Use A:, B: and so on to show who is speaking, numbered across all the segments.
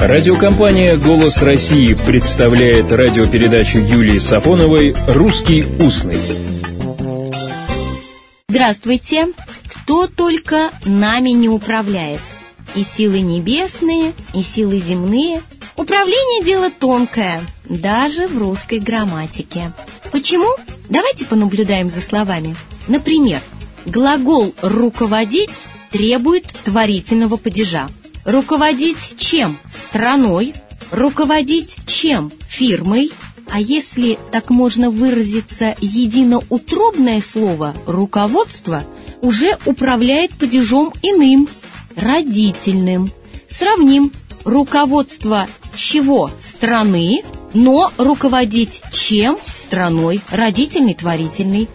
A: Радиокомпания «Голос России» представляет радиопередачу Юлии Сафоновой «Русский устный».
B: Здравствуйте! Кто только нами не управляет. И силы небесные, и силы земные. Управление – дело тонкое, даже в русской грамматике. Почему? Давайте понаблюдаем за словами. Например, глагол «руководить» требует творительного падежа. Руководить чем? Страной. Руководить чем? Фирмой. А если так можно выразиться, единоутробное слово «руководство» уже управляет падежом иным, родительным. Сравним руководство чего? Страны, но руководить чем? Страной, родительный, творительный.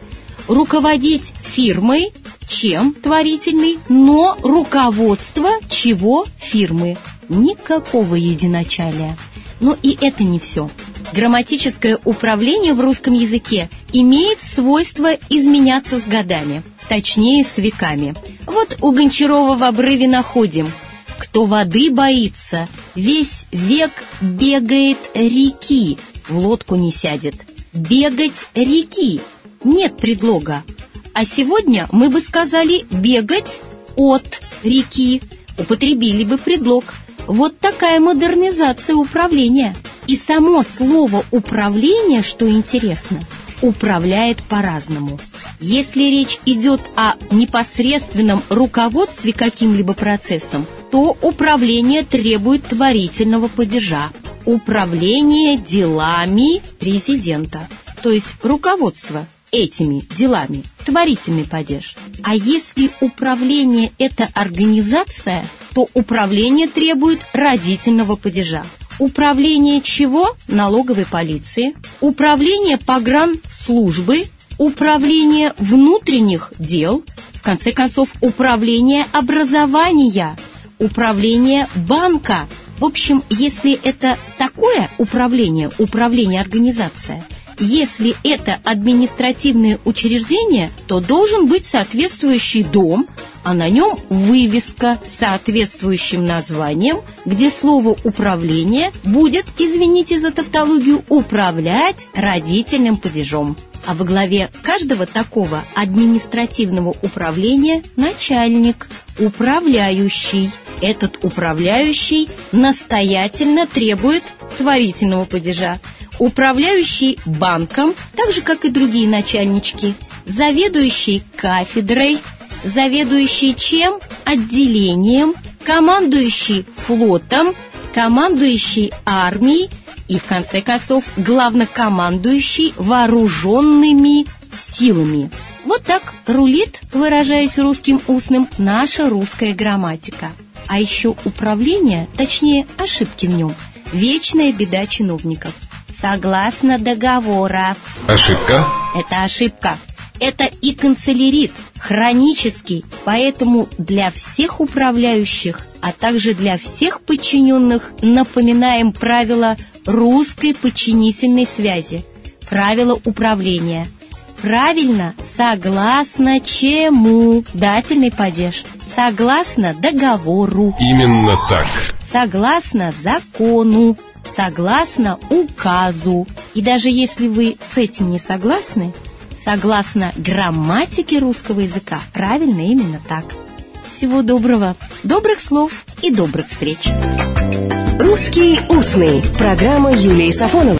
B: Руководить фирмой, чем творительный, но руководство чего фирмы. Никакого единочалия. Но и это не все. Грамматическое управление в русском языке имеет свойство изменяться с годами, точнее с веками. Вот у Гончарова в обрыве находим «Кто воды боится, весь век бегает реки, в лодку не сядет». Бегать реки. Нет предлога. А сегодня мы бы сказали «бегать от реки». Употребили бы предлог. Вот такая модернизация управления. И само слово «управление», что интересно, управляет по-разному. Если речь идет о непосредственном руководстве каким-либо процессом, то управление требует творительного падежа. Управление делами президента, то есть руководство этими делами, творительный падеж. А если управление – это организация, то управление требует родительного падежа. Управление чего? Налоговой полиции. Управление погранслужбы. Управление внутренних дел. В конце концов, управление образования. Управление банка. В общем, если это такое управление, управление организация, если это административное учреждение, то должен быть соответствующий дом, а на нем вывеска с соответствующим названием, где слово «управление» будет, извините за тавтологию, управлять родительным падежом. А во главе каждого такого административного управления начальник, управляющий. Этот управляющий настоятельно требует творительного падежа управляющий банком, так же, как и другие начальнички, заведующий кафедрой, заведующий чем? Отделением, командующий флотом, командующий армией и, в конце концов, главнокомандующий вооруженными силами. Вот так рулит, выражаясь русским устным, наша русская грамматика. А еще управление, точнее ошибки в нем, вечная беда чиновников – Согласно договора.
A: Ошибка?
B: Это ошибка. Это и канцелярит, хронический, поэтому для всех управляющих, а также для всех подчиненных напоминаем правила русской подчинительной связи, правила управления. Правильно, согласно чему? Дательный падеж. Согласно договору.
A: Именно так.
B: Согласно закону согласно указу. И даже если вы с этим не согласны, согласно грамматике русского языка, правильно именно так. Всего доброго, добрых слов и добрых встреч.
C: Русский устный. Программа Юлии Сафоновой.